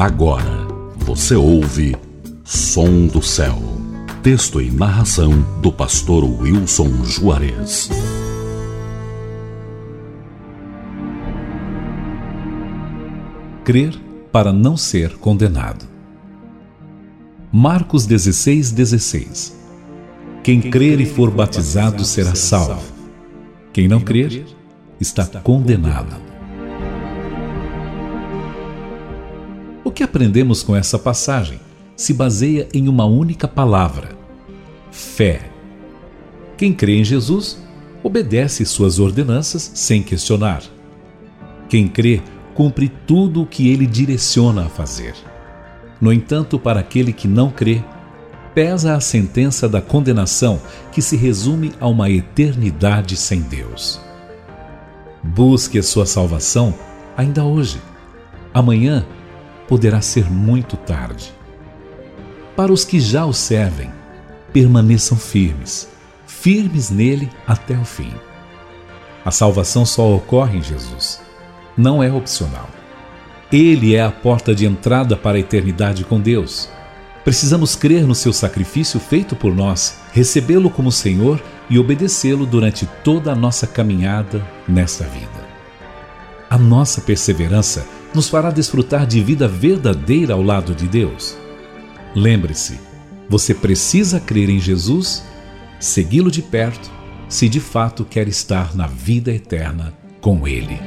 Agora você ouve Som do Céu. Texto e narração do pastor Wilson Juarez. Crer para não ser condenado. Marcos 16, 16 Quem crer e for batizado será salvo. Quem não crer está condenado. Que aprendemos com essa passagem se baseia em uma única palavra: fé. Quem crê em Jesus obedece suas ordenanças sem questionar. Quem crê cumpre tudo o que ele direciona a fazer. No entanto, para aquele que não crê, pesa a sentença da condenação que se resume a uma eternidade sem Deus. Busque a sua salvação ainda hoje. Amanhã poderá ser muito tarde. Para os que já o servem, permaneçam firmes, firmes nele até o fim. A salvação só ocorre em Jesus. Não é opcional. Ele é a porta de entrada para a eternidade com Deus. Precisamos crer no seu sacrifício feito por nós, recebê-lo como Senhor e obedecê-lo durante toda a nossa caminhada nesta vida. Nossa perseverança nos fará desfrutar de vida verdadeira ao lado de Deus. Lembre-se, você precisa crer em Jesus, segui-lo de perto, se de fato quer estar na vida eterna com Ele.